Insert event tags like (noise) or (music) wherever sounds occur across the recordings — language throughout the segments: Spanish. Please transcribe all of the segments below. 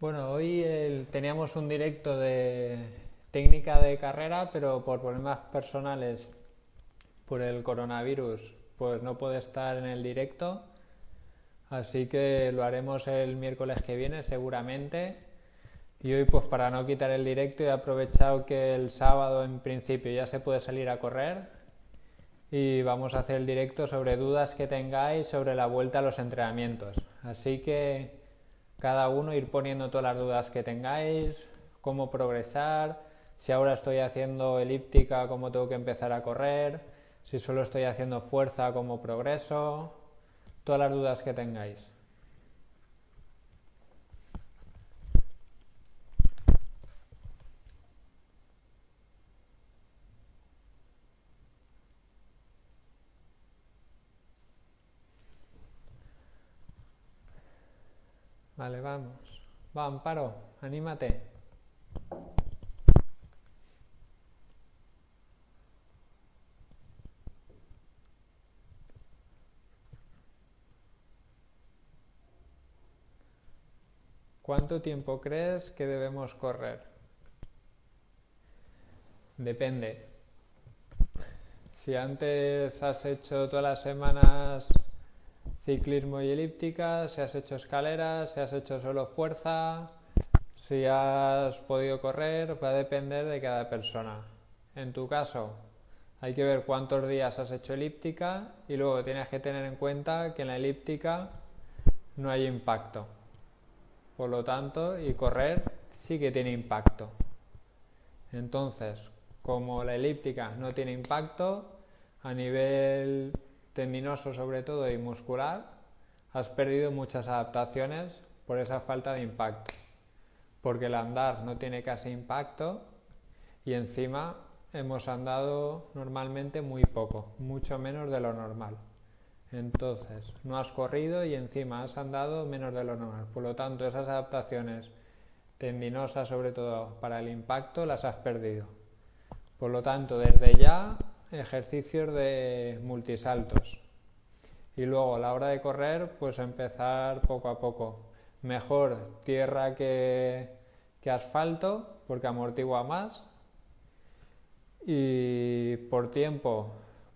Bueno, hoy teníamos un directo de técnica de carrera, pero por problemas personales, por el coronavirus, pues no puede estar en el directo. Así que lo haremos el miércoles que viene seguramente. Y hoy pues para no quitar el directo he aprovechado que el sábado en principio ya se puede salir a correr y vamos a hacer el directo sobre dudas que tengáis sobre la vuelta a los entrenamientos. Así que cada uno ir poniendo todas las dudas que tengáis, cómo progresar, si ahora estoy haciendo elíptica, cómo tengo que empezar a correr, si solo estoy haciendo fuerza, cómo progreso, todas las dudas que tengáis. Vale, vamos. Va, Amparo, anímate. ¿Cuánto tiempo crees que debemos correr? Depende. Si antes has hecho todas las semanas ciclismo y elíptica, si has hecho escaleras, si has hecho solo fuerza, si has podido correr, va a depender de cada persona. En tu caso, hay que ver cuántos días has hecho elíptica y luego tienes que tener en cuenta que en la elíptica no hay impacto. Por lo tanto, y correr sí que tiene impacto. Entonces, como la elíptica no tiene impacto, a nivel tendinoso sobre todo y muscular, has perdido muchas adaptaciones por esa falta de impacto. Porque el andar no tiene casi impacto y encima hemos andado normalmente muy poco, mucho menos de lo normal. Entonces, no has corrido y encima has andado menos de lo normal. Por lo tanto, esas adaptaciones tendinosas, sobre todo para el impacto, las has perdido. Por lo tanto, desde ya ejercicios de multisaltos. Y luego a la hora de correr, pues empezar poco a poco. Mejor tierra que, que asfalto, porque amortigua más. Y por tiempo,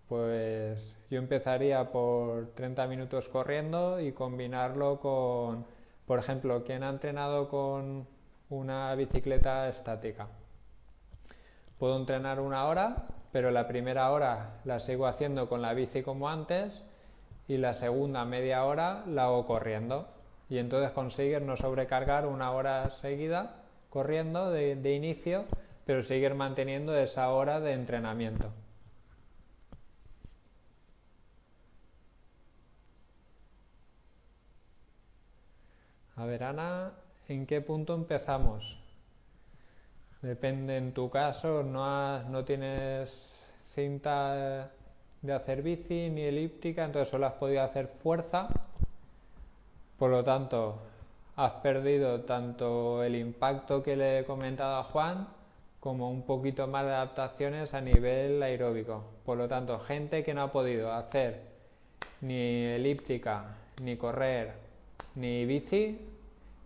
pues yo empezaría por 30 minutos corriendo y combinarlo con, por ejemplo, quien ha entrenado con una bicicleta estática. Puedo entrenar una hora pero la primera hora la sigo haciendo con la bici como antes y la segunda media hora la hago corriendo. Y entonces consigues no sobrecargar una hora seguida corriendo de, de inicio, pero seguir manteniendo esa hora de entrenamiento. A ver, Ana, ¿en qué punto empezamos? Depende en tu caso, no, no tienes cinta de hacer bici ni elíptica, entonces solo has podido hacer fuerza. Por lo tanto, has perdido tanto el impacto que le he comentado a Juan como un poquito más de adaptaciones a nivel aeróbico. Por lo tanto, gente que no ha podido hacer ni elíptica, ni correr, ni bici,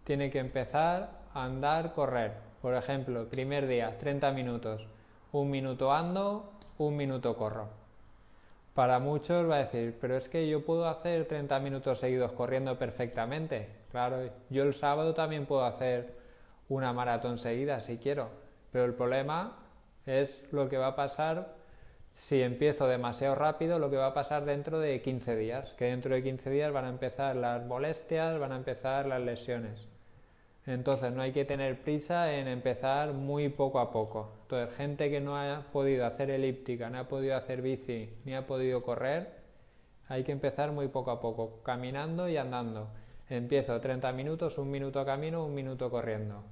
tiene que empezar a andar, correr. Por ejemplo, primer día, 30 minutos. Un minuto ando, un minuto corro. Para muchos va a decir, pero es que yo puedo hacer 30 minutos seguidos corriendo perfectamente. Claro, yo el sábado también puedo hacer una maratón seguida si quiero. Pero el problema es lo que va a pasar si empiezo demasiado rápido, lo que va a pasar dentro de 15 días. Que dentro de 15 días van a empezar las molestias, van a empezar las lesiones. Entonces no hay que tener prisa en empezar muy poco a poco. Entonces gente que no ha podido hacer elíptica, no ha podido hacer bici, ni ha podido correr, hay que empezar muy poco a poco, caminando y andando. Empiezo 30 minutos, un minuto camino, un minuto corriendo.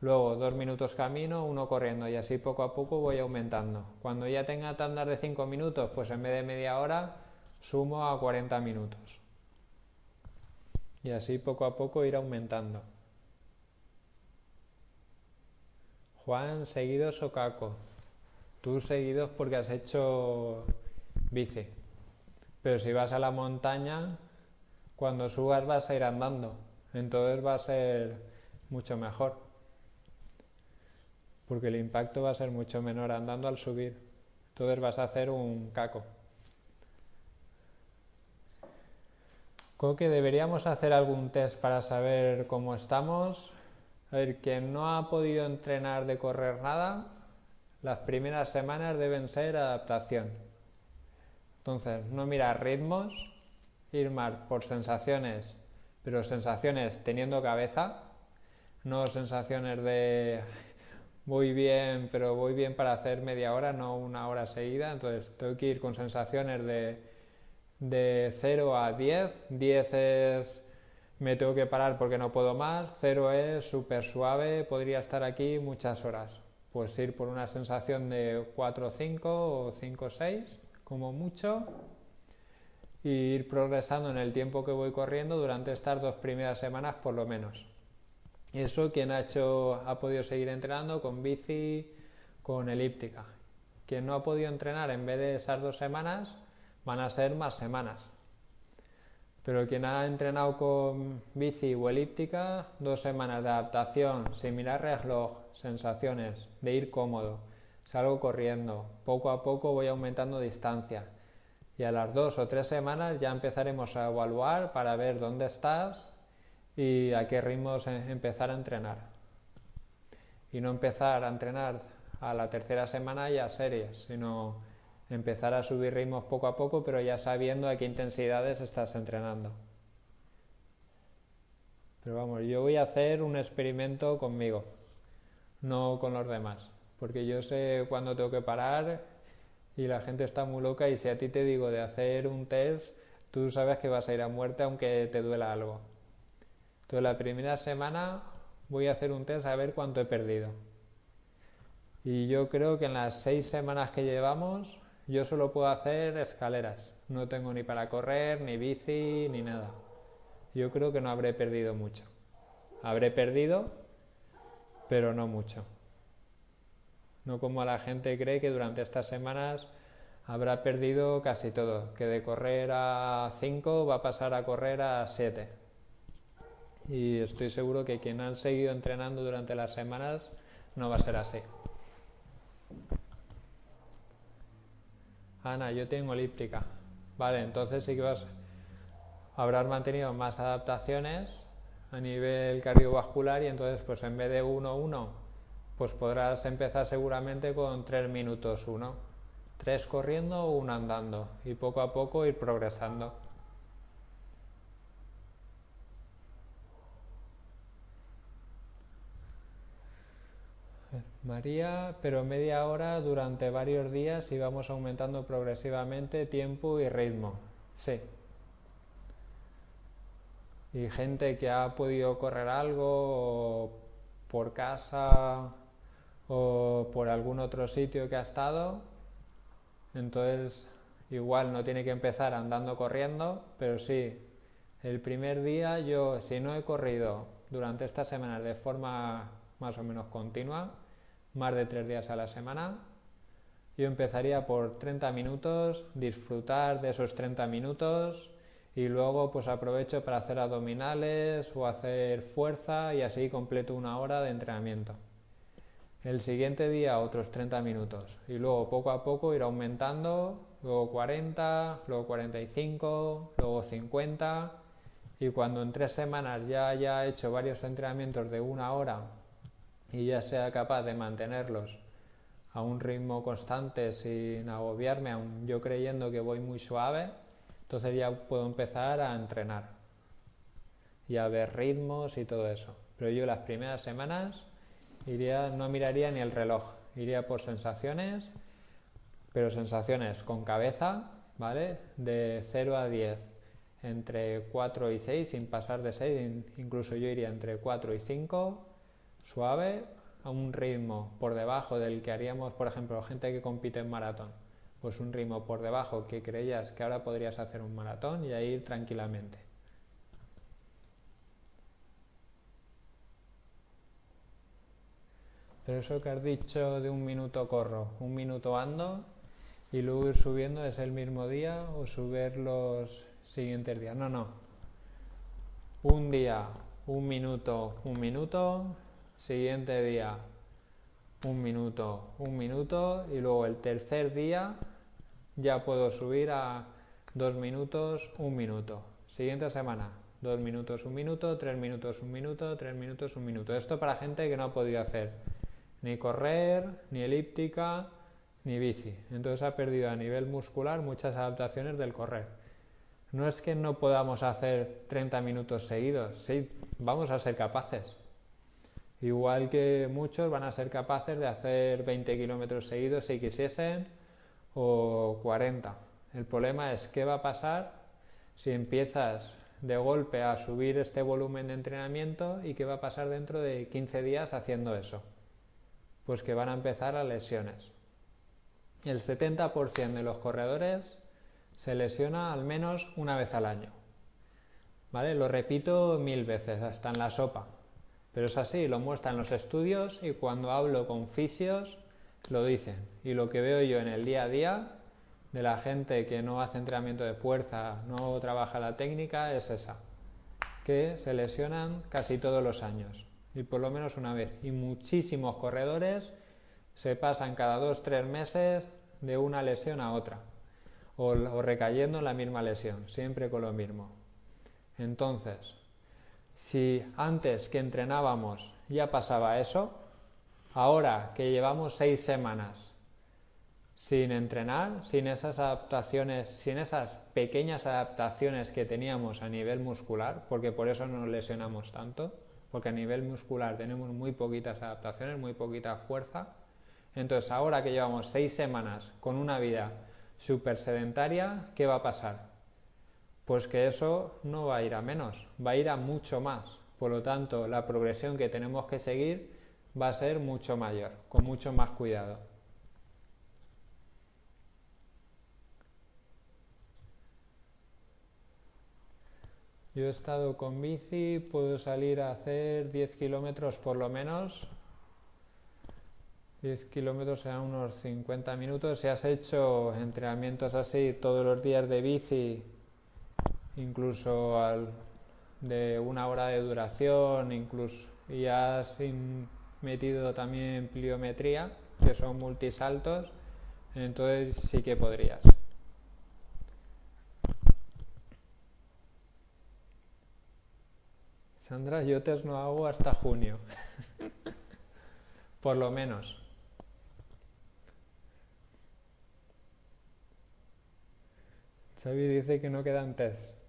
Luego dos minutos camino, uno corriendo y así poco a poco voy aumentando. Cuando ya tenga tandas de 5 minutos, pues en vez de media hora sumo a 40 minutos. Y así poco a poco ir aumentando. Juan seguidos o Caco. Tú seguidos porque has hecho bici. Pero si vas a la montaña, cuando subas vas a ir andando. Entonces va a ser mucho mejor. Porque el impacto va a ser mucho menor andando al subir. Entonces vas a hacer un caco. Creo que deberíamos hacer algún test para saber cómo estamos. A ver, quien no ha podido entrenar de correr nada, las primeras semanas deben ser adaptación. Entonces, no mirar ritmos, ir más por sensaciones, pero sensaciones teniendo cabeza, no sensaciones de (laughs) voy bien, pero voy bien para hacer media hora, no una hora seguida. Entonces, tengo que ir con sensaciones de, de 0 a 10. 10 es me tengo que parar porque no puedo más, 0 es súper suave, podría estar aquí muchas horas pues ir por una sensación de 4 o 5 o 5 o 6 como mucho y ir progresando en el tiempo que voy corriendo durante estas dos primeras semanas por lo menos. Eso quien ha hecho ha podido seguir entrenando con bici, con elíptica. Quien no ha podido entrenar en vez de esas dos semanas van a ser más semanas. Pero quien ha entrenado con bici o elíptica, dos semanas de adaptación, sin mirar reloj, sensaciones, de ir cómodo, salgo corriendo, poco a poco voy aumentando distancia y a las dos o tres semanas ya empezaremos a evaluar para ver dónde estás y a qué ritmos em, empezar a entrenar. Y no empezar a entrenar a la tercera semana ya series, sino empezar a subir ritmos poco a poco, pero ya sabiendo a qué intensidades estás entrenando. Pero vamos, yo voy a hacer un experimento conmigo no con los demás. Porque yo sé cuándo tengo que parar y la gente está muy loca y si a ti te digo de hacer un test, tú sabes que vas a ir a muerte aunque te duela algo. Entonces la primera semana voy a hacer un test a ver cuánto he perdido. Y yo creo que en las seis semanas que llevamos yo solo puedo hacer escaleras. No tengo ni para correr, ni bici, ni nada. Yo creo que no habré perdido mucho. Habré perdido pero no mucho. No como la gente cree que durante estas semanas habrá perdido casi todo, que de correr a 5 va a pasar a correr a 7. Y estoy seguro que quien han seguido entrenando durante las semanas no va a ser así. Ana, yo tengo elíptica. Vale, entonces sí que vas, habrás mantenido más adaptaciones a nivel cardiovascular y entonces pues en vez de 1-1 pues podrás empezar seguramente con 3 minutos 1, 3 corriendo o 1 andando y poco a poco ir progresando. María, pero media hora durante varios días y vamos aumentando progresivamente tiempo y ritmo. Sí. Y gente que ha podido correr algo por casa o por algún otro sitio que ha estado, entonces igual no tiene que empezar andando corriendo, pero sí, el primer día yo, si no he corrido durante estas semanas de forma más o menos continua, más de tres días a la semana, yo empezaría por 30 minutos, disfrutar de esos 30 minutos, y luego pues aprovecho para hacer abdominales o hacer fuerza y así completo una hora de entrenamiento. El siguiente día otros 30 minutos. Y luego poco a poco ir aumentando, luego 40, luego 45, luego 50 y cuando en tres semanas ya haya hecho varios entrenamientos de una hora y ya sea capaz de mantenerlos a un ritmo constante sin agobiarme, aun yo creyendo que voy muy suave, entonces ya puedo empezar a entrenar y a ver ritmos y todo eso. Pero yo las primeras semanas iría, no miraría ni el reloj, iría por sensaciones, pero sensaciones con cabeza, ¿vale? De 0 a 10, entre 4 y 6, sin pasar de 6, incluso yo iría entre 4 y 5, suave, a un ritmo por debajo del que haríamos, por ejemplo, gente que compite en maratón pues un ritmo por debajo que creías que ahora podrías hacer un maratón y a ir tranquilamente. Pero eso que has dicho de un minuto corro, un minuto ando y luego ir subiendo es el mismo día o subir los siguientes días. No, no. Un día un minuto, un minuto, siguiente día, un minuto, un minuto y luego el tercer día ya puedo subir a dos minutos, un minuto. Siguiente semana, dos minutos, un minuto, tres minutos, un minuto, tres minutos, un minuto. Esto para gente que no ha podido hacer ni correr, ni elíptica, ni bici. Entonces ha perdido a nivel muscular muchas adaptaciones del correr. No es que no podamos hacer 30 minutos seguidos, sí, vamos a ser capaces. Igual que muchos van a ser capaces de hacer 20 kilómetros seguidos si quisiesen o 40. El problema es qué va a pasar si empiezas de golpe a subir este volumen de entrenamiento y qué va a pasar dentro de 15 días haciendo eso. Pues que van a empezar las lesiones. El 70% de los corredores se lesiona al menos una vez al año. ¿Vale? Lo repito mil veces, hasta en la sopa. Pero es así, lo muestran los estudios y cuando hablo con fisios lo dicen. Y lo que veo yo en el día a día de la gente que no hace entrenamiento de fuerza, no trabaja la técnica, es esa. Que se lesionan casi todos los años. Y por lo menos una vez. Y muchísimos corredores se pasan cada dos, tres meses de una lesión a otra. O, o recayendo en la misma lesión, siempre con lo mismo. Entonces, si antes que entrenábamos ya pasaba eso, ahora que llevamos seis semanas sin entrenar, sin esas adaptaciones, sin esas pequeñas adaptaciones que teníamos a nivel muscular, porque por eso no nos lesionamos tanto, porque a nivel muscular tenemos muy poquitas adaptaciones, muy poquita fuerza. Entonces, ahora que llevamos seis semanas con una vida súper sedentaria, ¿qué va a pasar? Pues que eso no va a ir a menos, va a ir a mucho más. Por lo tanto, la progresión que tenemos que seguir va a ser mucho mayor, con mucho más cuidado. Yo he estado con bici, puedo salir a hacer 10 kilómetros por lo menos. 10 kilómetros serán unos 50 minutos. Si has hecho entrenamientos así todos los días de bici, incluso al, de una hora de duración, incluso y has metido también pliometría, que son multisaltos, entonces sí que podrías. Sandra, yo test no hago hasta junio, (laughs) por lo menos. Xavi dice que no quedan test.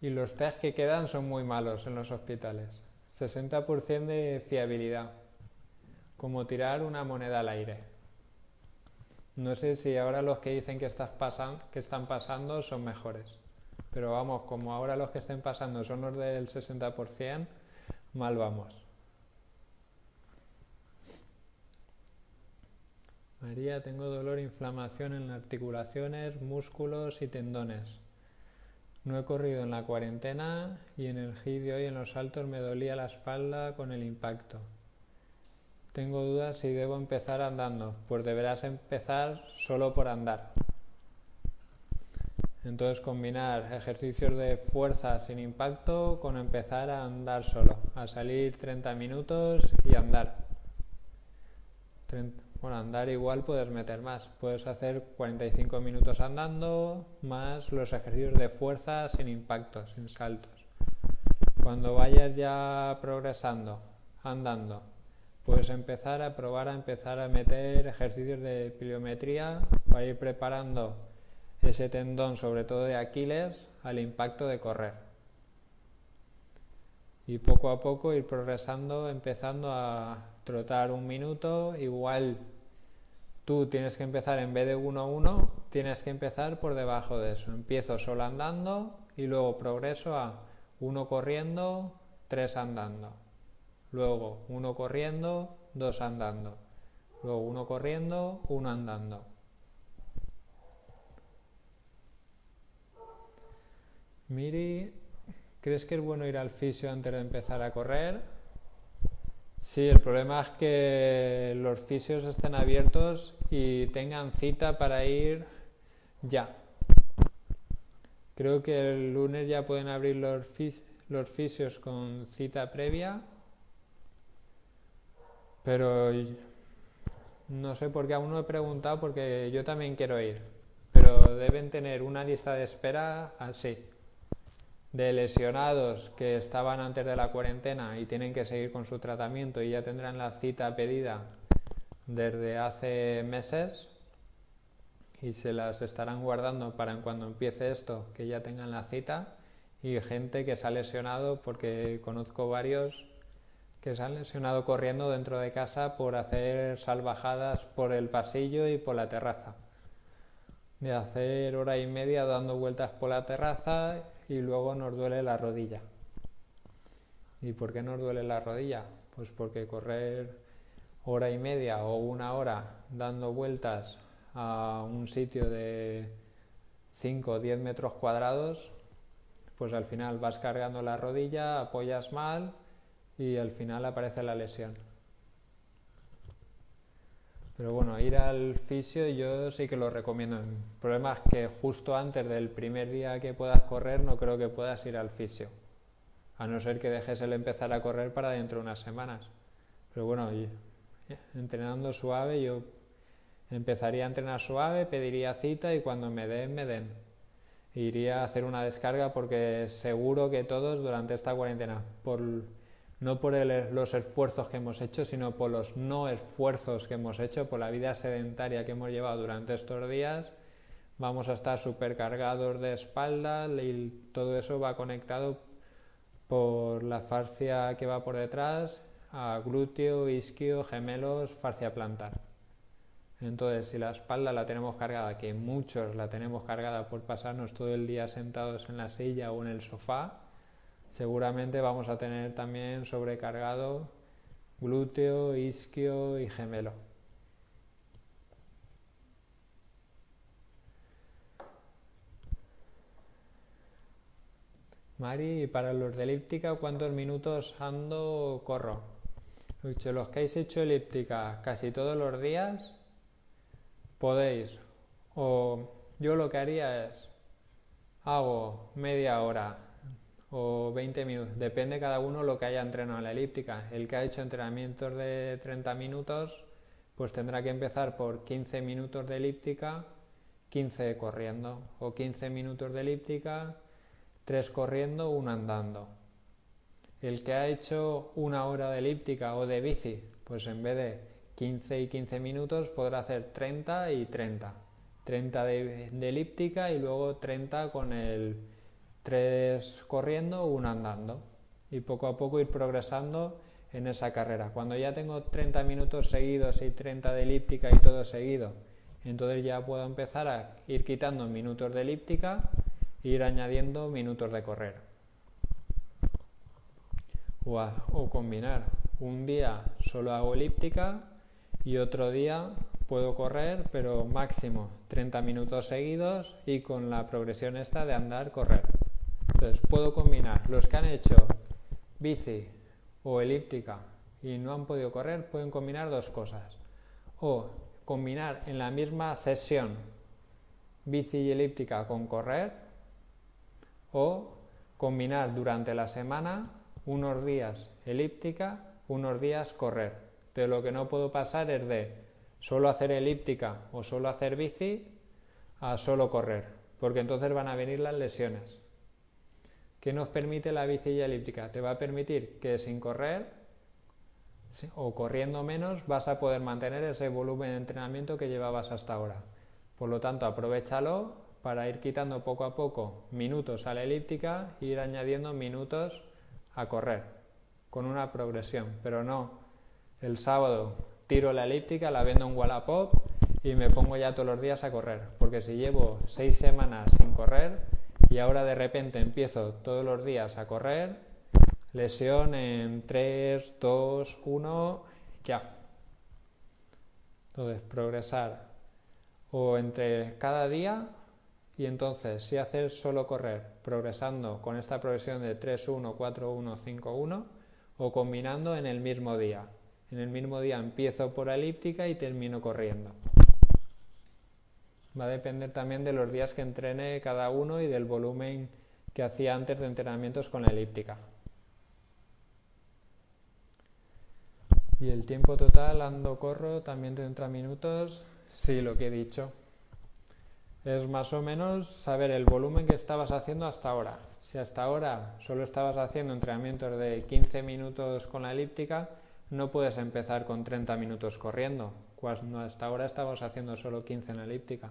Y los test que quedan son muy malos en los hospitales. 60% de fiabilidad. Como tirar una moneda al aire. No sé si ahora los que dicen que, estás que están pasando son mejores. Pero vamos, como ahora los que estén pasando son los del 60%, mal vamos. María, tengo dolor inflamación en articulaciones, músculos y tendones. No he corrido en la cuarentena y en el hit de hoy en los saltos me dolía la espalda con el impacto. Tengo dudas si debo empezar andando, pues deberás empezar solo por andar. Entonces combinar ejercicios de fuerza sin impacto con empezar a andar solo, a salir 30 minutos y andar. Bueno, andar igual puedes meter más. Puedes hacer 45 minutos andando más los ejercicios de fuerza sin impactos, sin saltos. Cuando vayas ya progresando, andando, puedes empezar a probar a empezar a meter ejercicios de pliometría para ir preparando ese tendón, sobre todo de Aquiles, al impacto de correr. Y poco a poco ir progresando, empezando a trotar un minuto, igual tú tienes que empezar en vez de 1 1, tienes que empezar por debajo de eso. Empiezo solo andando y luego progreso a 1 corriendo, 3 andando. Luego 1 corriendo, 2 andando. Luego 1 corriendo, 1 andando. Miri, ¿crees que es bueno ir al fisio antes de empezar a correr? Sí, el problema es que los fisios estén abiertos y tengan cita para ir ya. Creo que el lunes ya pueden abrir los, los fisios con cita previa, pero no sé por qué aún no he preguntado porque yo también quiero ir, pero deben tener una lista de espera así de lesionados que estaban antes de la cuarentena y tienen que seguir con su tratamiento y ya tendrán la cita pedida desde hace meses y se las estarán guardando para cuando empiece esto que ya tengan la cita y gente que se ha lesionado porque conozco varios que se han lesionado corriendo dentro de casa por hacer salvajadas por el pasillo y por la terraza. De hacer hora y media dando vueltas por la terraza y luego nos duele la rodilla. ¿Y por qué nos duele la rodilla? Pues porque correr hora y media o una hora dando vueltas a un sitio de 5 o 10 metros cuadrados, pues al final vas cargando la rodilla, apoyas mal y al final aparece la lesión. Pero bueno, ir al fisio yo sí que lo recomiendo. El problema es que justo antes del primer día que puedas correr no creo que puedas ir al fisio. A no ser que dejes el empezar a correr para dentro de unas semanas. Pero bueno, entrenando suave yo empezaría a entrenar suave, pediría cita y cuando me den, me den. Iría a hacer una descarga porque seguro que todos durante esta cuarentena, por no por los esfuerzos que hemos hecho, sino por los no esfuerzos que hemos hecho, por la vida sedentaria que hemos llevado durante estos días, vamos a estar supercargados de espalda y todo eso va conectado por la fascia que va por detrás a glúteo, isquio, gemelos, fascia plantar. Entonces, si la espalda la tenemos cargada, que muchos la tenemos cargada por pasarnos todo el día sentados en la silla o en el sofá, seguramente vamos a tener también sobrecargado glúteo, isquio y gemelo. Mari, para los de elíptica, ¿cuántos minutos ando o corro? Los que habéis hecho elíptica casi todos los días, podéis. O yo lo que haría es, hago media hora o 20 minutos, depende cada uno lo que haya entrenado en la elíptica. El que ha hecho entrenamientos de 30 minutos, pues tendrá que empezar por 15 minutos de elíptica, 15 corriendo, o 15 minutos de elíptica, 3 corriendo, 1 andando. El que ha hecho una hora de elíptica o de bici, pues en vez de 15 y 15 minutos podrá hacer 30 y 30. 30 de, de elíptica y luego 30 con el tres corriendo, uno andando y poco a poco ir progresando en esa carrera. Cuando ya tengo 30 minutos seguidos y 30 de elíptica y todo seguido, entonces ya puedo empezar a ir quitando minutos de elíptica e ir añadiendo minutos de correr. O, o combinar. Un día solo hago elíptica y otro día puedo correr, pero máximo 30 minutos seguidos y con la progresión esta de andar, correr. Entonces puedo combinar los que han hecho bici o elíptica y no han podido correr, pueden combinar dos cosas. O combinar en la misma sesión bici y elíptica con correr o combinar durante la semana unos días elíptica, unos días correr. Pero lo que no puedo pasar es de solo hacer elíptica o solo hacer bici a solo correr, porque entonces van a venir las lesiones. ¿Qué nos permite la bici elíptica? Te va a permitir que sin correr o corriendo menos vas a poder mantener ese volumen de entrenamiento que llevabas hasta ahora. Por lo tanto, aprovechalo para ir quitando poco a poco minutos a la elíptica e ir añadiendo minutos a correr con una progresión, pero no el sábado tiro la elíptica, la vendo en Wallapop y me pongo ya todos los días a correr, porque si llevo seis semanas sin correr, y ahora de repente empiezo todos los días a correr, lesión en 3, 2, 1, ya. Entonces, progresar o entre cada día y entonces si hacer solo correr, progresando con esta progresión de 3, 1, 4, 1, 5, 1 o combinando en el mismo día. En el mismo día empiezo por elíptica y termino corriendo. Va a depender también de los días que entrene cada uno y del volumen que hacía antes de entrenamientos con la elíptica. Y el tiempo total, ando, corro, también 30 minutos, sí, lo que he dicho. Es más o menos saber el volumen que estabas haciendo hasta ahora. Si hasta ahora solo estabas haciendo entrenamientos de 15 minutos con la elíptica, no puedes empezar con 30 minutos corriendo, cuando hasta ahora estabas haciendo solo 15 en elíptica.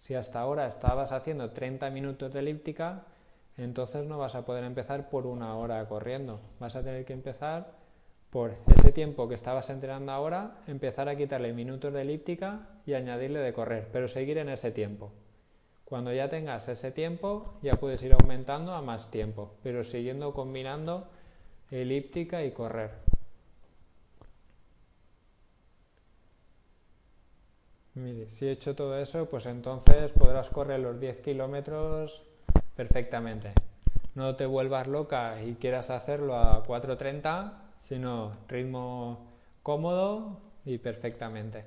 Si hasta ahora estabas haciendo 30 minutos de elíptica, entonces no vas a poder empezar por una hora corriendo. Vas a tener que empezar por ese tiempo que estabas entrenando ahora, empezar a quitarle minutos de elíptica y añadirle de correr, pero seguir en ese tiempo. Cuando ya tengas ese tiempo, ya puedes ir aumentando a más tiempo, pero siguiendo combinando elíptica y correr. Mire, si he hecho todo eso, pues entonces podrás correr los 10 kilómetros perfectamente. No te vuelvas loca y quieras hacerlo a 4.30, sino ritmo cómodo y perfectamente.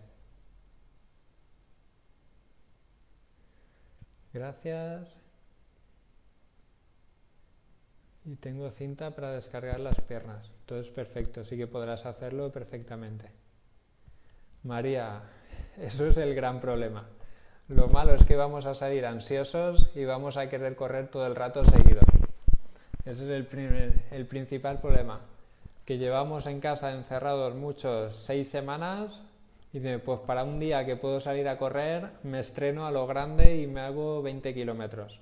Gracias. Y tengo cinta para descargar las piernas. Todo es perfecto, sí que podrás hacerlo perfectamente. María, eso es el gran problema. Lo malo es que vamos a salir ansiosos y vamos a querer correr todo el rato seguido. Ese es el, el principal problema. Que llevamos en casa encerrados muchos seis semanas y pues para un día que puedo salir a correr me estreno a lo grande y me hago 20 kilómetros.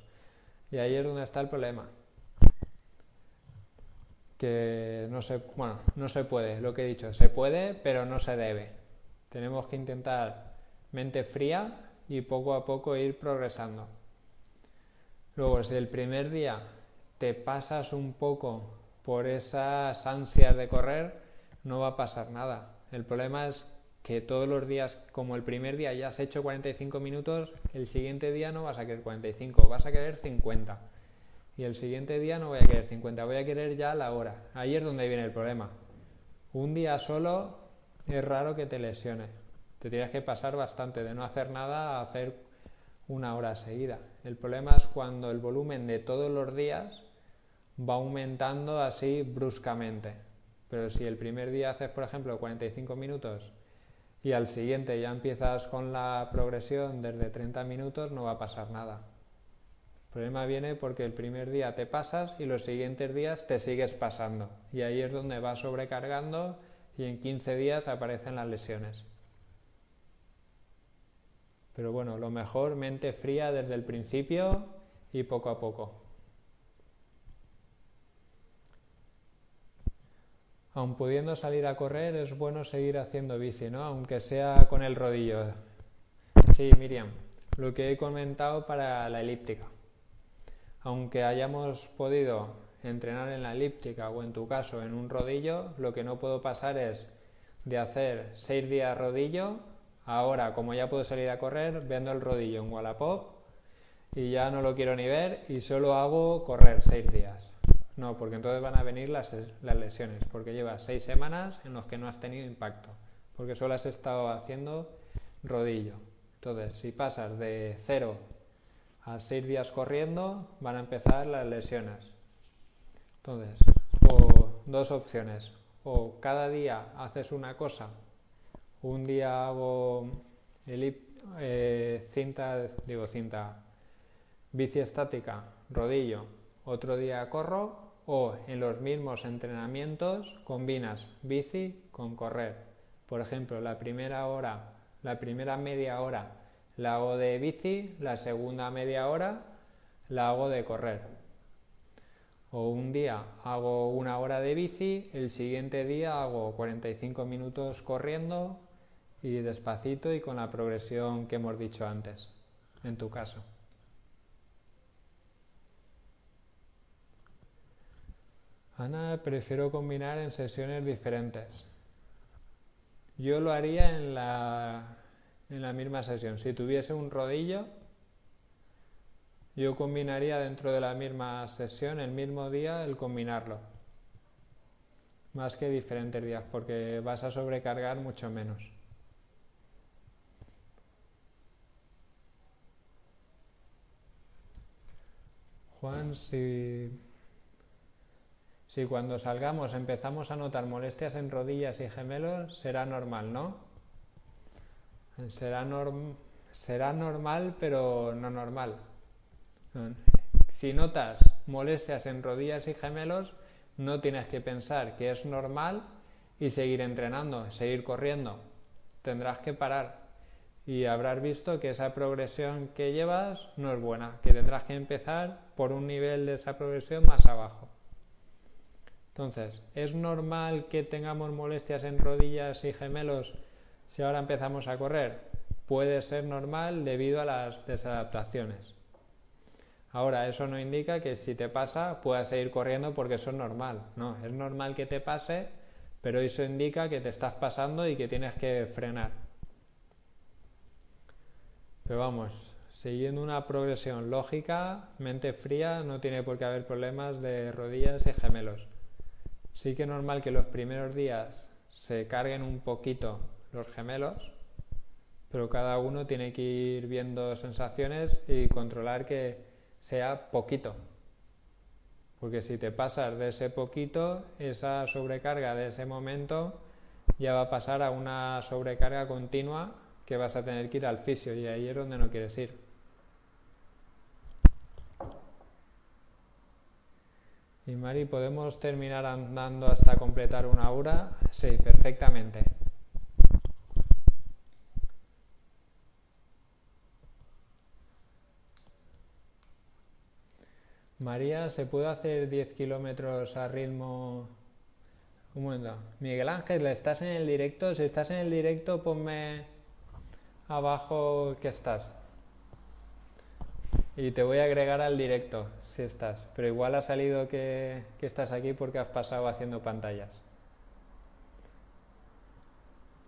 Y ahí es donde está el problema. Que no se, bueno, no se puede, lo que he dicho, se puede, pero no se debe. Tenemos que intentar mente fría y poco a poco ir progresando. Luego, si el primer día te pasas un poco por esas ansias de correr, no va a pasar nada. El problema es que todos los días, como el primer día ya has hecho 45 minutos, el siguiente día no vas a querer 45, vas a querer 50. Y el siguiente día no voy a querer 50, voy a querer ya la hora. Ahí es donde viene el problema. Un día solo es raro que te lesione. Te tienes que pasar bastante de no hacer nada a hacer una hora seguida. El problema es cuando el volumen de todos los días va aumentando así bruscamente. Pero si el primer día haces, por ejemplo, 45 minutos y al siguiente ya empiezas con la progresión desde 30 minutos, no va a pasar nada. El problema viene porque el primer día te pasas y los siguientes días te sigues pasando. Y ahí es donde vas sobrecargando y en 15 días aparecen las lesiones. Pero bueno, lo mejor mente fría desde el principio y poco a poco. Aun pudiendo salir a correr, es bueno seguir haciendo bici, ¿no? Aunque sea con el rodillo. Sí, Miriam, lo que he comentado para la elíptica. Aunque hayamos podido entrenar en la elíptica o en tu caso en un rodillo, lo que no puedo pasar es de hacer seis días rodillo Ahora, como ya puedo salir a correr, vendo el rodillo en Wallapop y ya no lo quiero ni ver y solo hago correr seis días. No, porque entonces van a venir las, las lesiones, porque llevas seis semanas en los que no has tenido impacto, porque solo has estado haciendo rodillo. Entonces, si pasas de cero a seis días corriendo, van a empezar las lesiones. Entonces, o dos opciones, o cada día haces una cosa un día hago eh, cinta, digo cinta, bici estática, rodillo, otro día corro o en los mismos entrenamientos combinas bici con correr. Por ejemplo, la primera hora, la primera media hora la hago de bici, la segunda media hora la hago de correr. O un día hago una hora de bici, el siguiente día hago 45 minutos corriendo, y despacito y con la progresión que hemos dicho antes, en tu caso. Ana, prefiero combinar en sesiones diferentes. Yo lo haría en la, en la misma sesión. Si tuviese un rodillo, yo combinaría dentro de la misma sesión, el mismo día, el combinarlo. Más que diferentes días, porque vas a sobrecargar mucho menos. Juan, si, si cuando salgamos empezamos a notar molestias en rodillas y gemelos, será normal, ¿no? Será, será normal, pero no normal. Si notas molestias en rodillas y gemelos, no tienes que pensar que es normal y seguir entrenando, seguir corriendo. Tendrás que parar y habrás visto que esa progresión que llevas no es buena, que tendrás que empezar por un nivel de esa progresión más abajo. Entonces, ¿es normal que tengamos molestias en rodillas y gemelos si ahora empezamos a correr? Puede ser normal debido a las desadaptaciones. Ahora, eso no indica que si te pasa puedas seguir corriendo porque eso es normal. No, es normal que te pase, pero eso indica que te estás pasando y que tienes que frenar. Pero vamos, siguiendo una progresión lógica, mente fría, no tiene por qué haber problemas de rodillas y gemelos. Sí que es normal que los primeros días se carguen un poquito los gemelos, pero cada uno tiene que ir viendo sensaciones y controlar que sea poquito. Porque si te pasas de ese poquito, esa sobrecarga de ese momento ya va a pasar a una sobrecarga continua que vas a tener que ir al fisio y ahí es donde no quieres ir. Y Mari, ¿podemos terminar andando hasta completar una hora? Sí, perfectamente. María, ¿se puede hacer 10 kilómetros a ritmo? Un momento. Miguel Ángel, ¿estás en el directo? Si estás en el directo, ponme abajo que estás. Y te voy a agregar al directo, si estás. Pero igual ha salido que, que estás aquí porque has pasado haciendo pantallas.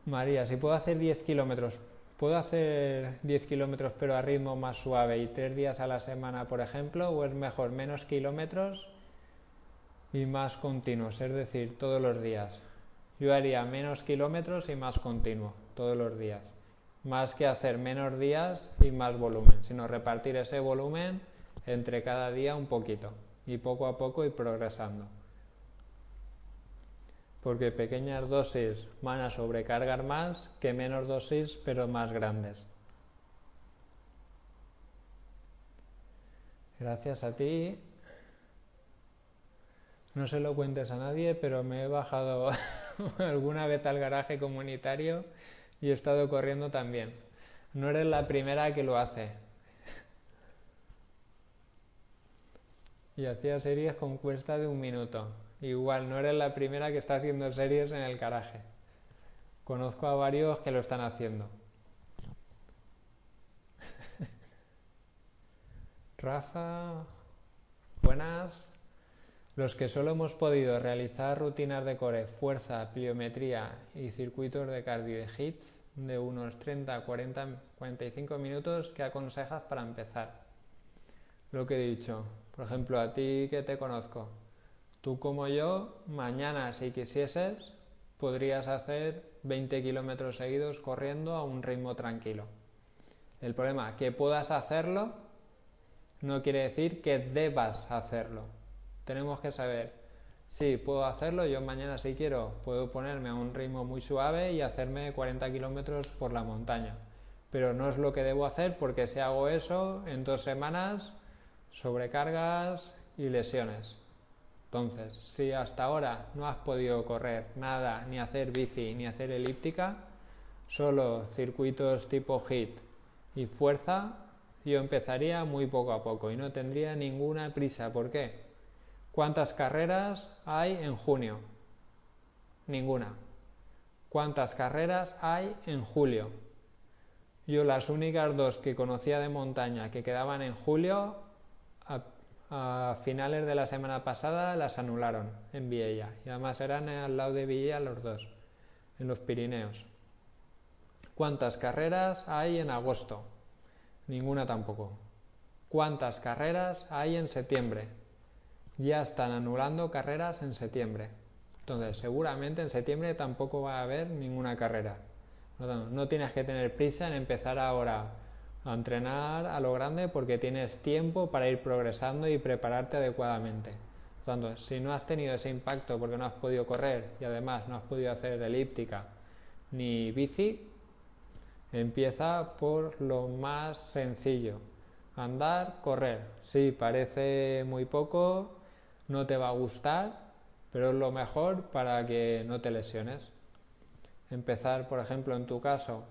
María, si puedo hacer 10 kilómetros, ¿Puedo hacer 10 kilómetros pero a ritmo más suave y tres días a la semana, por ejemplo? ¿O es mejor menos kilómetros y más continuos? Es decir, todos los días. Yo haría menos kilómetros y más continuo, todos los días. Más que hacer menos días y más volumen, sino repartir ese volumen entre cada día un poquito y poco a poco ir progresando porque pequeñas dosis van a sobrecargar más que menos dosis pero más grandes. Gracias a ti. No se lo cuentes a nadie, pero me he bajado (laughs) alguna vez al garaje comunitario y he estado corriendo también. No eres la primera que lo hace. (laughs) Y hacía series con cuesta de un minuto. Igual, no eres la primera que está haciendo series en el garaje. Conozco a varios que lo están haciendo. (laughs) Rafa, buenas. Los que solo hemos podido realizar rutinas de core, fuerza, pliometría y circuitos de cardio y hits de unos 30, 40, 45 minutos, ¿qué aconsejas para empezar? Lo que he dicho, por ejemplo, a ti que te conozco, Tú como yo, mañana si quisieses, podrías hacer 20 kilómetros seguidos corriendo a un ritmo tranquilo. El problema, que puedas hacerlo, no quiere decir que debas hacerlo. Tenemos que saber, sí, puedo hacerlo, yo mañana si quiero puedo ponerme a un ritmo muy suave y hacerme 40 kilómetros por la montaña. Pero no es lo que debo hacer porque si hago eso, en dos semanas, sobrecargas y lesiones. Entonces, si hasta ahora no has podido correr nada, ni hacer bici, ni hacer elíptica, solo circuitos tipo HIT y fuerza, yo empezaría muy poco a poco y no tendría ninguna prisa. ¿Por qué? ¿Cuántas carreras hay en junio? Ninguna. ¿Cuántas carreras hay en julio? Yo las únicas dos que conocía de montaña que quedaban en julio, a finales de la semana pasada las anularon en Viella y además eran al lado de Viella los dos, en los Pirineos. ¿Cuántas carreras hay en agosto? Ninguna tampoco. ¿Cuántas carreras hay en septiembre? Ya están anulando carreras en septiembre. Entonces, seguramente en septiembre tampoco va a haber ninguna carrera. No, no tienes que tener prisa en empezar ahora a entrenar a lo grande porque tienes tiempo para ir progresando y prepararte adecuadamente. Si no has tenido ese impacto porque no has podido correr y además no has podido hacer elíptica ni bici, empieza por lo más sencillo. Andar, correr. Sí, parece muy poco, no te va a gustar, pero es lo mejor para que no te lesiones. Empezar, por ejemplo, en tu caso,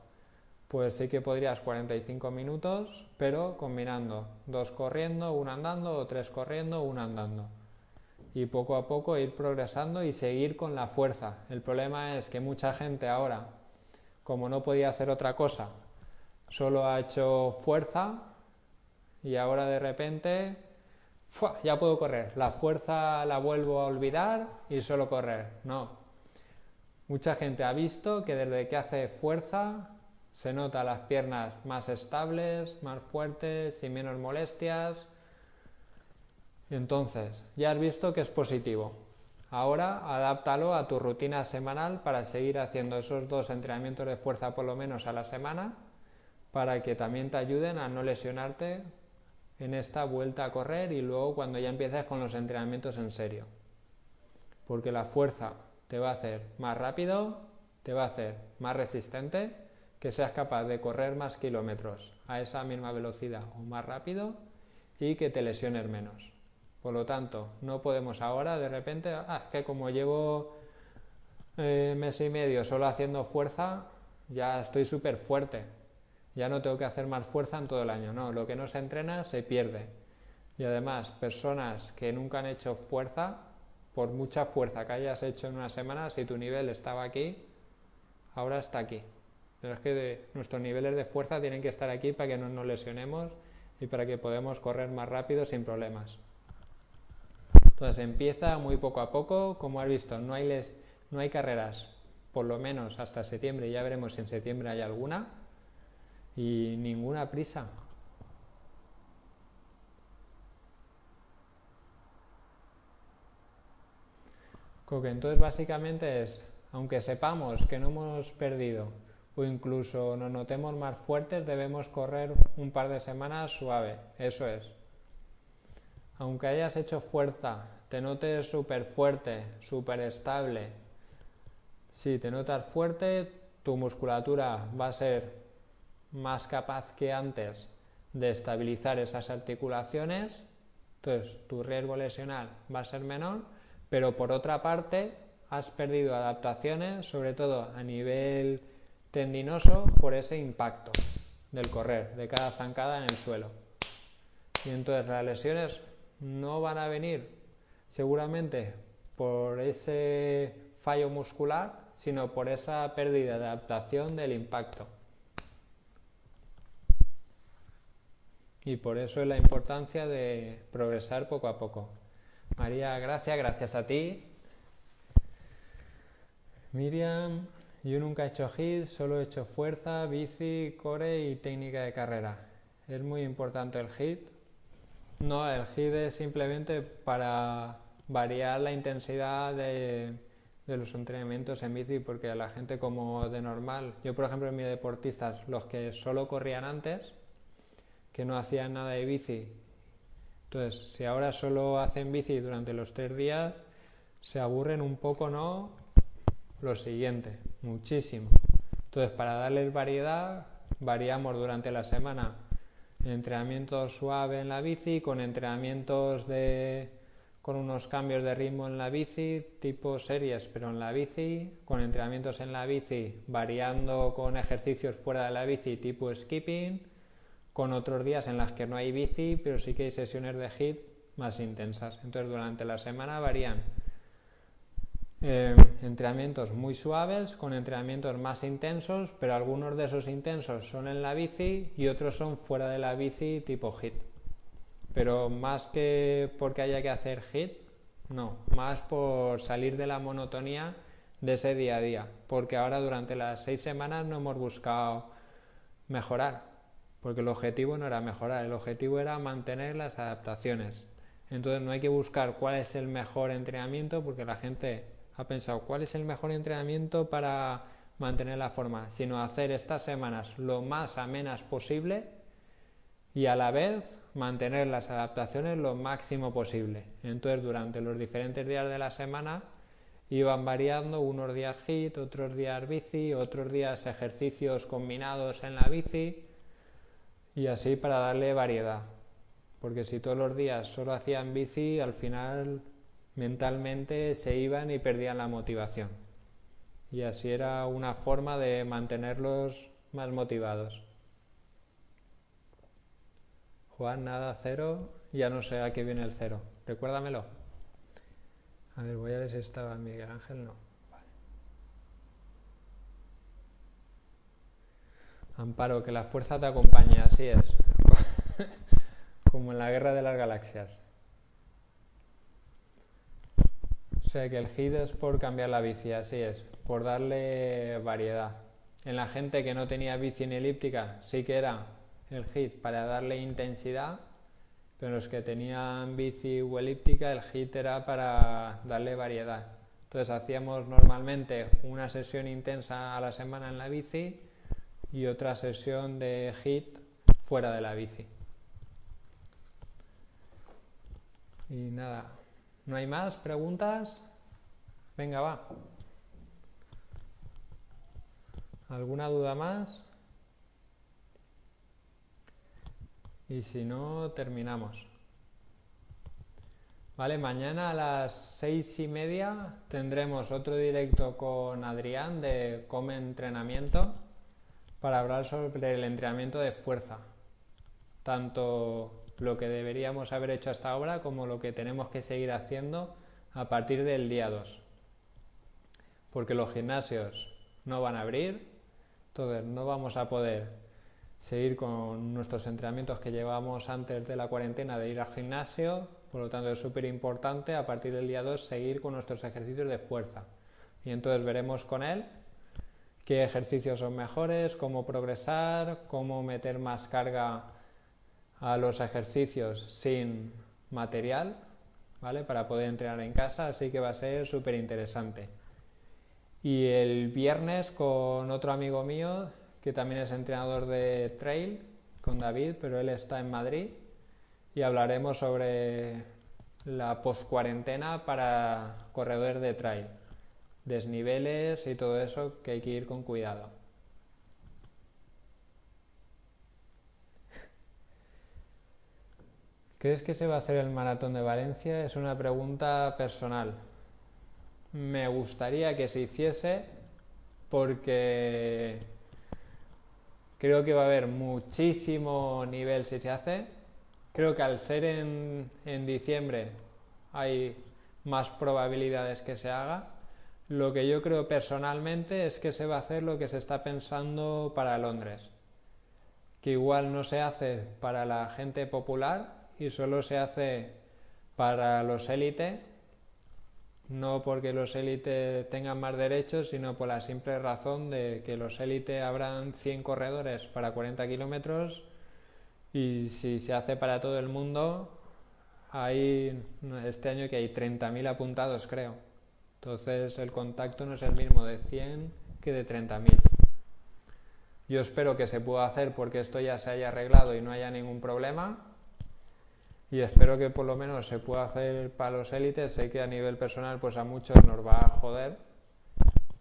pues sí que podrías 45 minutos, pero combinando dos corriendo, uno andando, o tres corriendo, uno andando. Y poco a poco ir progresando y seguir con la fuerza. El problema es que mucha gente ahora, como no podía hacer otra cosa, solo ha hecho fuerza y ahora de repente ya puedo correr. La fuerza la vuelvo a olvidar y solo correr. No. Mucha gente ha visto que desde que hace fuerza se nota las piernas más estables, más fuertes y menos molestias. Entonces, ya has visto que es positivo. Ahora adáptalo a tu rutina semanal para seguir haciendo esos dos entrenamientos de fuerza por lo menos a la semana para que también te ayuden a no lesionarte en esta vuelta a correr y luego cuando ya empieces con los entrenamientos en serio. Porque la fuerza te va a hacer más rápido, te va a hacer más resistente que seas capaz de correr más kilómetros a esa misma velocidad o más rápido y que te lesiones menos. Por lo tanto, no podemos ahora de repente, ah, que como llevo eh, mes y medio solo haciendo fuerza, ya estoy súper fuerte, ya no tengo que hacer más fuerza en todo el año. No, lo que no se entrena se pierde. Y además, personas que nunca han hecho fuerza, por mucha fuerza que hayas hecho en una semana, si tu nivel estaba aquí, ahora está aquí. Pero es que nuestros niveles de fuerza tienen que estar aquí para que no nos lesionemos y para que podamos correr más rápido sin problemas. Entonces empieza muy poco a poco, como has visto, no hay, no hay carreras por lo menos hasta septiembre, ya veremos si en septiembre hay alguna, y ninguna prisa. entonces básicamente es, aunque sepamos que no hemos perdido o incluso nos notemos más fuertes, debemos correr un par de semanas suave. Eso es. Aunque hayas hecho fuerza, te notes súper fuerte, súper estable. Si te notas fuerte, tu musculatura va a ser más capaz que antes de estabilizar esas articulaciones, entonces tu riesgo lesional va a ser menor, pero por otra parte has perdido adaptaciones, sobre todo a nivel tendinoso por ese impacto del correr, de cada zancada en el suelo. Y entonces las lesiones no van a venir seguramente por ese fallo muscular, sino por esa pérdida de adaptación del impacto. Y por eso es la importancia de progresar poco a poco. María, gracias, gracias a ti. Miriam, yo nunca he hecho HIT, solo he hecho fuerza, bici, core y técnica de carrera. Es muy importante el HIT. No, el HIT es simplemente para variar la intensidad de, los entrenamientos en bici, porque la gente como de normal, yo por ejemplo en mis deportistas, los que solo corrían antes, que no hacían nada de bici, entonces si ahora solo hacen bici durante los tres días, se aburren un poco, ¿no? Lo siguiente, muchísimo. Entonces, para darles variedad, variamos durante la semana entrenamientos suave en la bici, con entrenamientos de con unos cambios de ritmo en la bici, tipo series, pero en la bici, con entrenamientos en la bici, variando con ejercicios fuera de la bici, tipo skipping, con otros días en las que no hay bici, pero sí que hay sesiones de hit más intensas. Entonces, durante la semana varían eh, entrenamientos muy suaves con entrenamientos más intensos, pero algunos de esos intensos son en la bici y otros son fuera de la bici tipo hit. Pero más que porque haya que hacer hit, no, más por salir de la monotonía de ese día a día, porque ahora durante las seis semanas no hemos buscado mejorar, porque el objetivo no era mejorar, el objetivo era mantener las adaptaciones. Entonces no hay que buscar cuál es el mejor entrenamiento, porque la gente ha pensado cuál es el mejor entrenamiento para mantener la forma, sino hacer estas semanas lo más amenas posible y a la vez mantener las adaptaciones lo máximo posible. Entonces, durante los diferentes días de la semana iban variando, unos días hit, otros días bici, otros días ejercicios combinados en la bici y así para darle variedad. Porque si todos los días solo hacían bici, al final mentalmente se iban y perdían la motivación. Y así era una forma de mantenerlos más motivados. Juan, nada, cero, ya no sé a qué viene el cero. Recuérdamelo. A ver, voy a ver si estaba Miguel Ángel, no. Amparo, que la fuerza te acompañe, así es. (laughs) Como en la guerra de las galaxias. O sea que el hit es por cambiar la bici, así es, por darle variedad. En la gente que no tenía bici ni elíptica, sí que era el hit para darle intensidad, pero los que tenían bici o elíptica, el hit era para darle variedad. Entonces hacíamos normalmente una sesión intensa a la semana en la bici y otra sesión de hit fuera de la bici. Y nada, ¿no hay más preguntas? Venga, va. ¿Alguna duda más? Y si no, terminamos. Vale, mañana a las seis y media tendremos otro directo con Adrián de Come Entrenamiento para hablar sobre el entrenamiento de fuerza. Tanto lo que deberíamos haber hecho hasta ahora como lo que tenemos que seguir haciendo a partir del día 2. Porque los gimnasios no van a abrir, entonces no vamos a poder seguir con nuestros entrenamientos que llevamos antes de la cuarentena de ir al gimnasio, por lo tanto es súper importante a partir del día 2 seguir con nuestros ejercicios de fuerza. Y entonces veremos con él qué ejercicios son mejores, cómo progresar, cómo meter más carga a los ejercicios sin material, ¿vale? Para poder entrenar en casa, así que va a ser súper interesante. Y el viernes con otro amigo mío que también es entrenador de trail con David, pero él está en Madrid y hablaremos sobre la post-cuarentena para corredores de trail, desniveles y todo eso que hay que ir con cuidado. ¿Crees que se va a hacer el maratón de Valencia? Es una pregunta personal. Me gustaría que se hiciese porque Creo que va a haber muchísimo nivel si se hace. Creo que al ser en, en diciembre hay más probabilidades que se haga. Lo que yo creo personalmente es que se va a hacer lo que se está pensando para Londres, que igual no se hace para la gente popular y solo se hace para los élites no porque los élites tengan más derechos, sino por la simple razón de que los élites habrán 100 corredores para 40 kilómetros y si se hace para todo el mundo, hay este año que hay 30.000 apuntados, creo. Entonces el contacto no es el mismo de 100 que de 30.000. Yo espero que se pueda hacer porque esto ya se haya arreglado y no haya ningún problema y espero que por lo menos se pueda hacer para los élites. Sé que a nivel personal pues a muchos nos va a joder,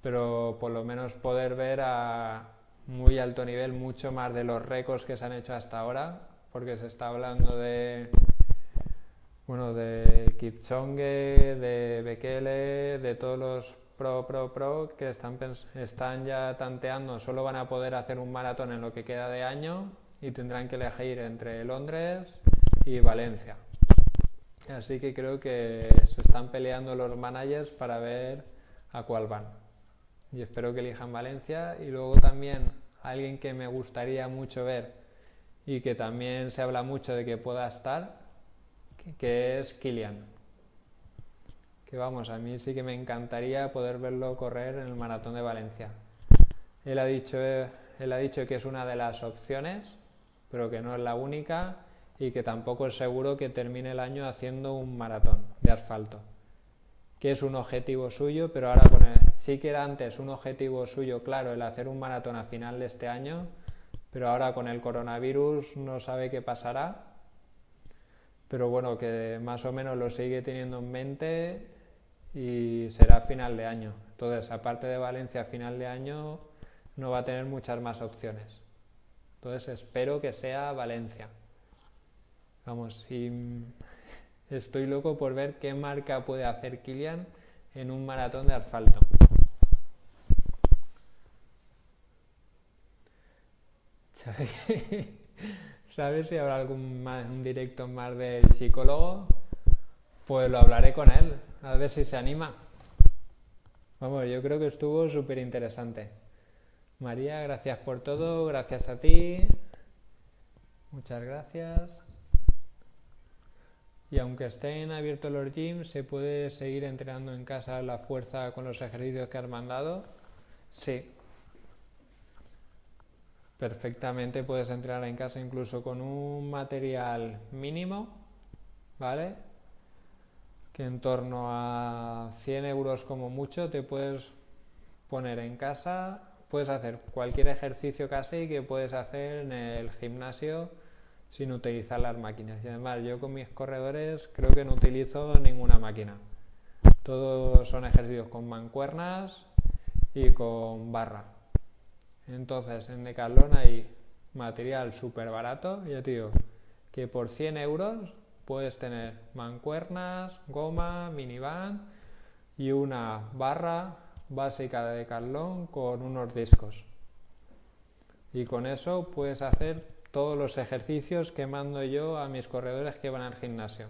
pero por lo menos poder ver a muy alto nivel mucho más de los récords que se han hecho hasta ahora, porque se está hablando de bueno, de Kipchoge, de Bekele, de todos los pro, pro, pro que están, están ya tanteando, solo van a poder hacer un maratón en lo que queda de año y tendrán que elegir entre Londres, y Valencia. Así que creo que se están peleando los managers para ver a cuál van. Y espero que elijan Valencia. Y luego también alguien que me gustaría mucho ver y que también se habla mucho de que pueda estar, que es Kilian. Que vamos, a mí sí que me encantaría poder verlo correr en el maratón de Valencia. Él ha dicho, él ha dicho que es una de las opciones, pero que no es la única y que tampoco es seguro que termine el año haciendo un maratón de asfalto, que es un objetivo suyo, pero ahora con sí que era antes un objetivo suyo claro el hacer un maratón a final de este año, pero ahora con el coronavirus no sabe qué pasará. Pero bueno, que más o menos lo sigue teniendo en mente y será final de año. Entonces, aparte de Valencia, final de año no va a tener muchas más opciones. Entonces, espero que sea Valencia. Vamos, estoy loco por ver qué marca puede hacer Kilian en un maratón de asfalto. ¿Sabes (laughs) si habrá algún directo más del psicólogo? Pues lo hablaré con él, a ver si se anima. Vamos, yo creo que estuvo súper interesante. María, gracias por todo, gracias a ti. Muchas gracias. Y aunque estén abiertos los gyms, ¿se puede seguir entrenando en casa la fuerza con los ejercicios que has mandado? Sí, perfectamente puedes entrenar en casa incluso con un material mínimo, ¿vale? Que en torno a 100 euros como mucho te puedes poner en casa, puedes hacer cualquier ejercicio casi que puedes hacer en el gimnasio sin utilizar las máquinas. Y además yo con mis corredores creo que no utilizo ninguna máquina. Todos son ejercicios con mancuernas y con barra. Entonces, en Decathlon hay material súper barato, ya te que por 100 euros puedes tener mancuernas, goma, minivan y una barra básica de Decathlon con unos discos. Y con eso puedes hacer todos los ejercicios que mando yo a mis corredores que van al gimnasio.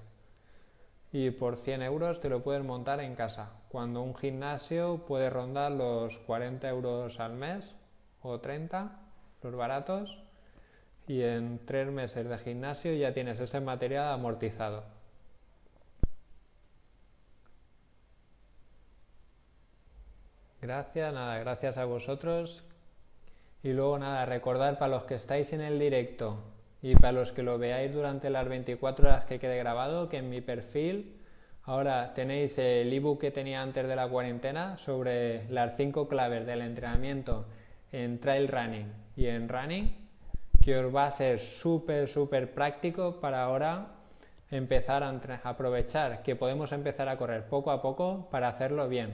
Y por 100 euros te lo puedes montar en casa, cuando un gimnasio puede rondar los 40 euros al mes o 30, los baratos, y en tres meses de gimnasio ya tienes ese material amortizado. Gracias, nada, gracias a vosotros. Y luego nada, recordar para los que estáis en el directo y para los que lo veáis durante las 24 horas que quede grabado, que en mi perfil ahora tenéis el ebook que tenía antes de la cuarentena sobre las cinco claves del entrenamiento en trail running y en running que os va a ser súper, súper práctico para ahora empezar a aprovechar que podemos empezar a correr poco a poco para hacerlo bien.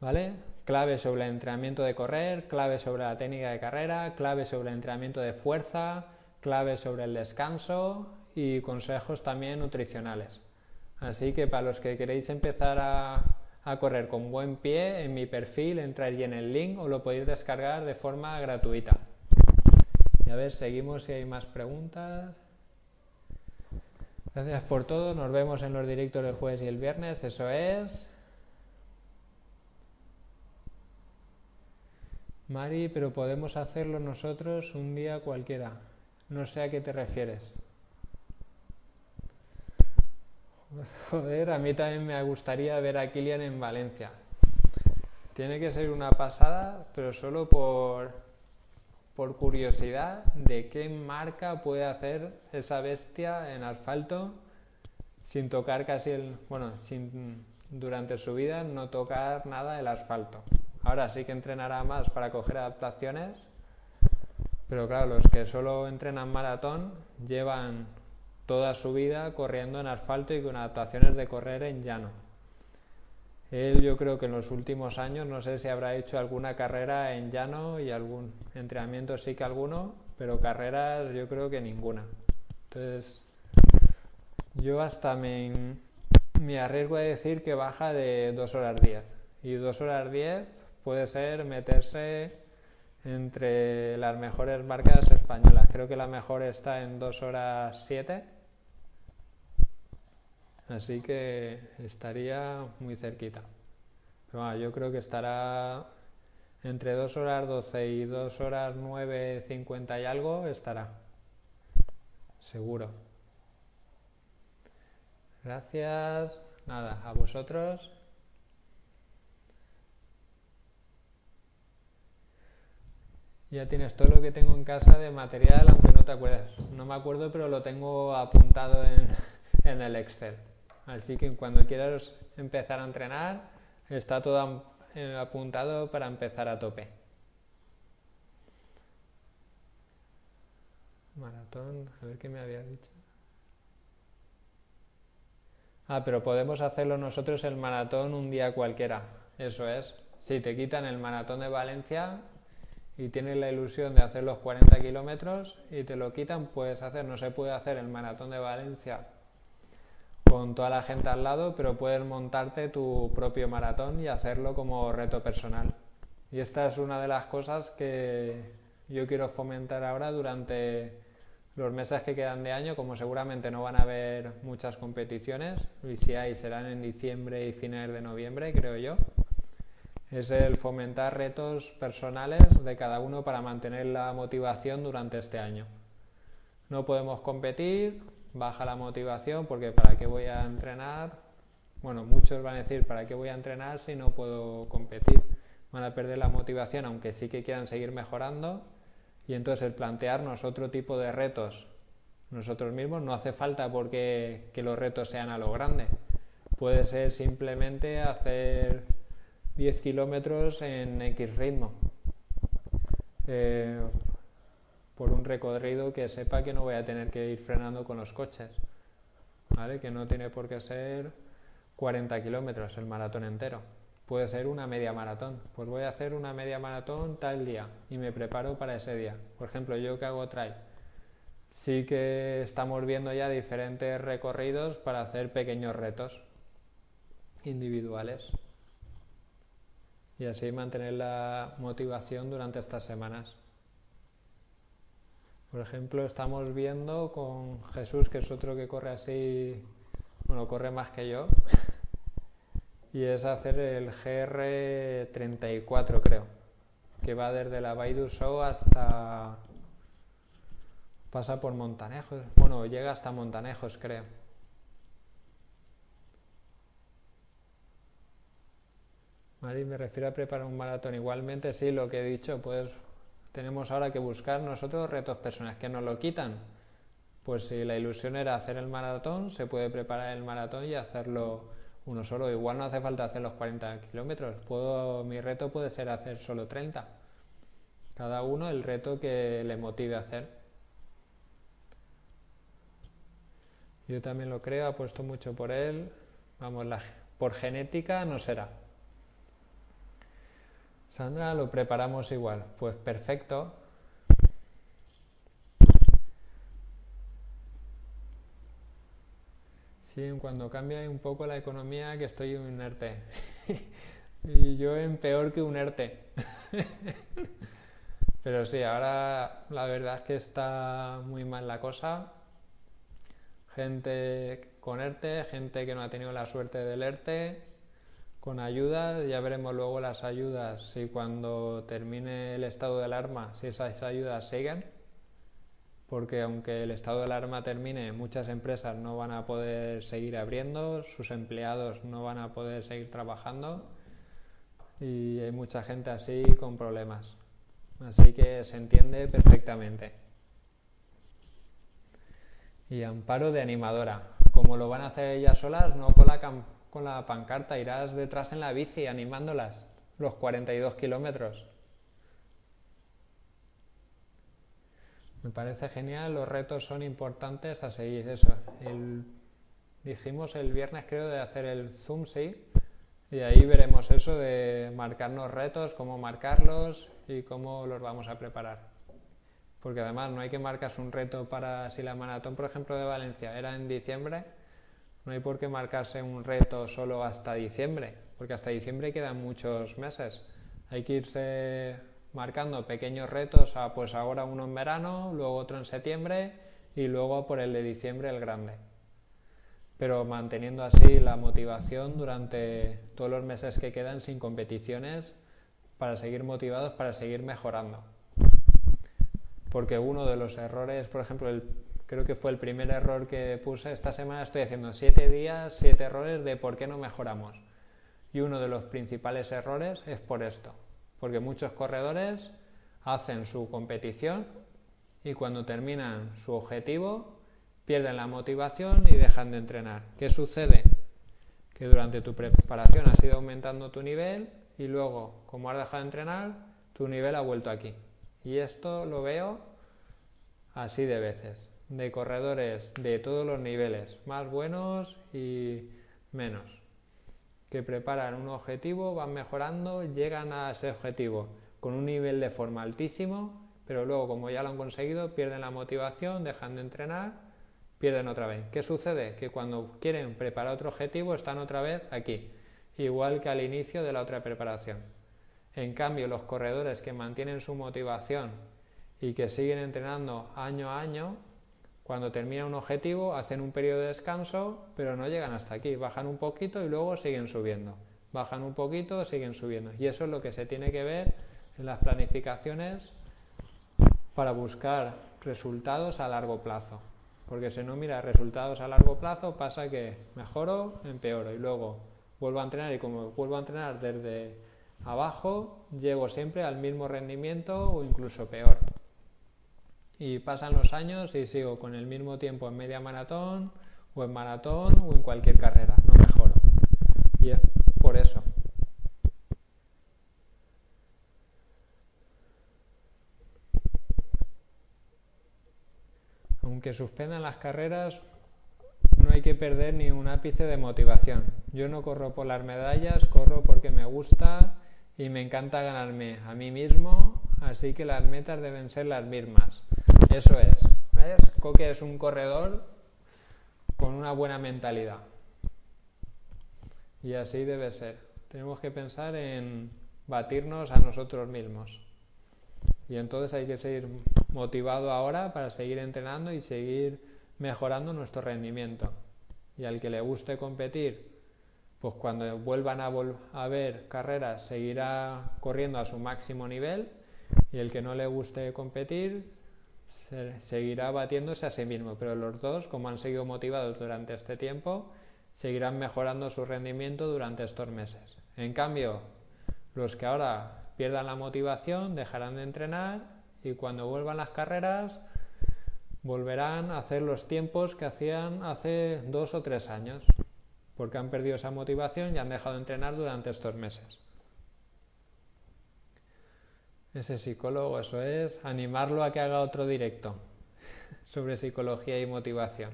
¿Vale? Clave sobre el entrenamiento de correr, clave sobre la técnica de carrera, clave sobre el entrenamiento de fuerza, clave sobre el descanso y consejos también nutricionales. Así que para los que queréis empezar a correr con buen pie en mi perfil, entráis en el link o lo podéis descargar de forma gratuita. Y a ver, seguimos si hay más preguntas. Gracias por todo, nos vemos en los directos del jueves y el viernes, eso es. Mari, pero podemos hacerlo nosotros un día cualquiera. No sé a qué te refieres. Joder, a mí también me gustaría ver a Kilian en Valencia. Tiene que ser una pasada, pero solo por, por curiosidad de qué marca puede hacer esa bestia en asfalto sin tocar casi el. Bueno, sin durante su vida no tocar nada el asfalto. Ahora sí que entrenará más para coger adaptaciones, pero claro, los que solo entrenan maratón llevan toda su vida corriendo en asfalto y con adaptaciones de correr en llano. Él yo creo que en los últimos años no sé si habrá hecho alguna carrera en llano y algún entrenamiento sí que alguno, pero carreras yo creo que ninguna. Entonces yo hasta me, me arriesgo a decir que baja de 2 horas 10. Y 2 horas 10 puede ser meterse entre las mejores marcas españolas. Creo que la mejor está en 2 horas 7 Así que estaría muy cerquita. Pero yo creo que estará entre 2 horas 12 y 2 horas 9, 50 y algo estará. Seguro. Gracias. Nada, a vosotros. Ya tienes todo lo que tengo en casa de material, aunque no te acuerdas. No me acuerdo, pero lo tengo apuntado en, (laughs) en el Excel. Así que cuando quieras empezar a entrenar, está todo apuntado para empezar a tope. Maratón, a ver qué me había dicho. Ah, pero podemos hacerlo nosotros el maratón un día cualquiera. Eso es. Si te quitan el maratón de Valencia y tienes la ilusión de hacer los 40 kilómetros y te lo quitan, puedes hacer. No se puede hacer el maratón de Valencia con toda la gente al lado, pero puedes montarte tu propio maratón y hacerlo como reto personal. Y esta es una de las cosas que yo quiero fomentar ahora durante los meses que quedan de año, como seguramente no van a haber muchas competiciones, y si hay serán en diciembre y finales de noviembre, creo yo, es el fomentar retos personales de cada uno para mantener la motivación durante este año. No podemos competir, baja la motivación porque para qué voy a entrenar, bueno, muchos van a decir, ¿para qué voy a entrenar si no puedo competir? Van a perder la motivación, aunque sí que quieran seguir mejorando y entonces el plantearnos otro tipo de retos nosotros mismos no hace falta porque que los retos sean a lo grande. Puede ser simplemente hacer 10 kilómetros en X ritmo. Eh, por un recorrido que sepa que no voy a tener que ir frenando con los coches. ¿Vale? Que no tiene por qué ser 40 kilómetros el maratón entero puede ser una media maratón. Pues voy a hacer una media maratón tal día y me preparo para ese día. Por ejemplo, yo que hago trail. Sí que estamos viendo ya diferentes recorridos para hacer pequeños retos individuales. Y así mantener la motivación durante estas semanas. Por ejemplo, estamos viendo con Jesús, que es otro que corre así, bueno, corre más que yo, y es hacer el GR34 creo, que va desde la Baidu Show hasta... pasa por Montanejos, bueno, llega hasta Montanejos creo. Mari, me refiero a preparar un maratón. Igualmente, sí, lo que he dicho, pues tenemos ahora que buscar nosotros retos personales que nos lo quitan. Pues si la ilusión era hacer el maratón, se puede preparar el maratón y hacerlo uno solo. Igual no hace falta hacer los 40 kilómetros. Puedo, mi reto puede ser hacer solo 30. Cada uno el reto que le motive a hacer. Yo también lo creo, apuesto mucho por él. Vamos, por genética no será. Sandra, lo preparamos igual. Pues perfecto. Sí, cuando cambia un poco la economía que estoy un ERTE. (laughs) y yo en peor que un ERTE. (laughs) Pero sí, ahora la verdad es que está muy mal la cosa. Gente con ERTE, gente que no ha tenido la suerte del ERTE, con ayudas. Ya veremos luego las ayudas, si cuando termine el estado de alarma, si esas ayudas siguen porque aunque el estado de alarma termine, muchas empresas no van a poder seguir abriendo, sus empleados no van a poder seguir trabajando y hay mucha gente así con problemas. Así que se entiende perfectamente. Y amparo de animadora. Como lo van a hacer ellas solas, no con la, con la pancarta, irás detrás en la bici animándolas los 42 kilómetros. Me parece genial, los retos son importantes a seguir. Eso, dijimos el viernes creo de hacer el Zoom, sí, y ahí veremos eso de marcarnos retos, cómo marcarlos y cómo los vamos a preparar. Porque además no hay que marcarse un reto para, si la maratón, por ejemplo, de Valencia era en diciembre, no hay por qué marcarse un reto solo hasta diciembre, porque hasta diciembre quedan muchos meses. Hay que irse marcando pequeños retos, a, pues ahora uno en verano, luego otro en septiembre y luego por el de diciembre el grande. Pero manteniendo así la motivación durante todos los meses que quedan sin competiciones para seguir motivados, para seguir mejorando. Porque uno de los errores, por ejemplo, el, creo que fue el primer error que puse, esta semana estoy haciendo siete días, siete errores de por qué no mejoramos. Y uno de los principales errores es por esto, porque muchos corredores hacen su competición y cuando terminan su objetivo pierden la motivación y dejan de entrenar. ¿Qué sucede? Que durante tu preparación has ido aumentando tu nivel y luego, como has dejado de entrenar, tu nivel ha vuelto aquí. Y esto lo veo así de veces, de corredores de todos los niveles, más buenos y menos, que preparan un objetivo, van mejorando, llegan a ese objetivo con un nivel de forma altísimo, pero luego como ya lo han conseguido, pierden la motivación, dejan de entrenar, pierden otra vez. ¿Qué sucede? Que cuando quieren preparar otro objetivo están otra vez aquí, igual que al inicio de la otra preparación. En cambio, los corredores que mantienen su motivación y que siguen entrenando año a año, cuando termina un objetivo hacen un periodo de descanso, pero no llegan hasta aquí, bajan un poquito y luego siguen subiendo. Bajan un poquito, siguen subiendo. Y eso es lo que se tiene que ver en las planificaciones para buscar resultados a largo plazo. Porque si no mira resultados a largo plazo pasa que mejoro, empeoro y luego vuelvo a entrenar y como vuelvo a entrenar desde abajo llego siempre al mismo rendimiento o incluso peor. Y pasan los años y sigo con el mismo tiempo en media maratón o en maratón o en cualquier carrera, no mejoro. Y es por eso. Aunque suspendan las carreras, no hay que perder ni un ápice de motivación. Yo no corro por las medallas, corro porque me gusta y me encanta ganarme a mí mismo, así que las metas deben ser las mismas. Eso es. ¿Ves? Coque es un corredor con una buena mentalidad. Y así debe ser. Tenemos que pensar en batirnos a nosotros mismos. Y entonces hay que seguir motivado ahora para seguir entrenando y seguir mejorando nuestro rendimiento. Y al que le guste competir, pues cuando vuelvan a, a ver carreras seguirá corriendo a su máximo nivel y el que no le guste competir seguirá batiéndose a sí mismo. Pero los dos, como han seguido motivados durante este tiempo, seguirán mejorando su rendimiento durante estos meses. En cambio, los que ahora pierdan la motivación dejarán de entrenar y cuando vuelvan las carreras volverán a hacer los tiempos que hacían hace dos o tres años, porque han perdido esa motivación y han dejado de entrenar durante estos meses. Ese psicólogo, eso es, animarlo a que haga otro directo (laughs) sobre psicología y motivación.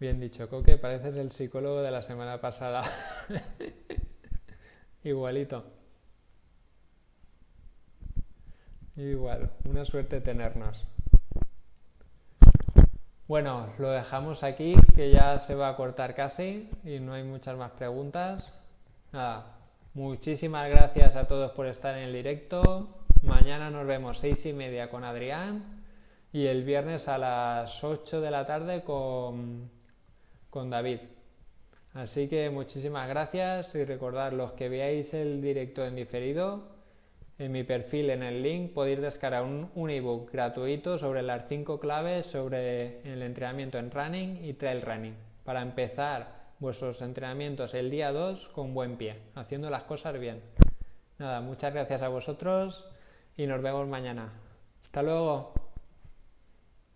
Bien dicho, Coque, pareces el psicólogo de la semana pasada. (laughs) Igualito. Igual, una suerte tenernos. Bueno, lo dejamos aquí, que ya se va a cortar casi y no hay muchas más preguntas. Nada, muchísimas gracias a todos por estar en el directo. Mañana nos vemos seis y media con Adrián y el viernes a las 8 de la tarde con, con David. Así que muchísimas gracias y recordad los que veáis el directo en diferido, en mi perfil, en el link, podéis descargar un, ebook gratuito sobre las 5 claves sobre el entrenamiento en running y trail running para empezar vuestros entrenamientos el día 2 con buen pie, haciendo las cosas bien. Nada, muchas gracias a vosotros y nos vemos mañana. Hasta luego.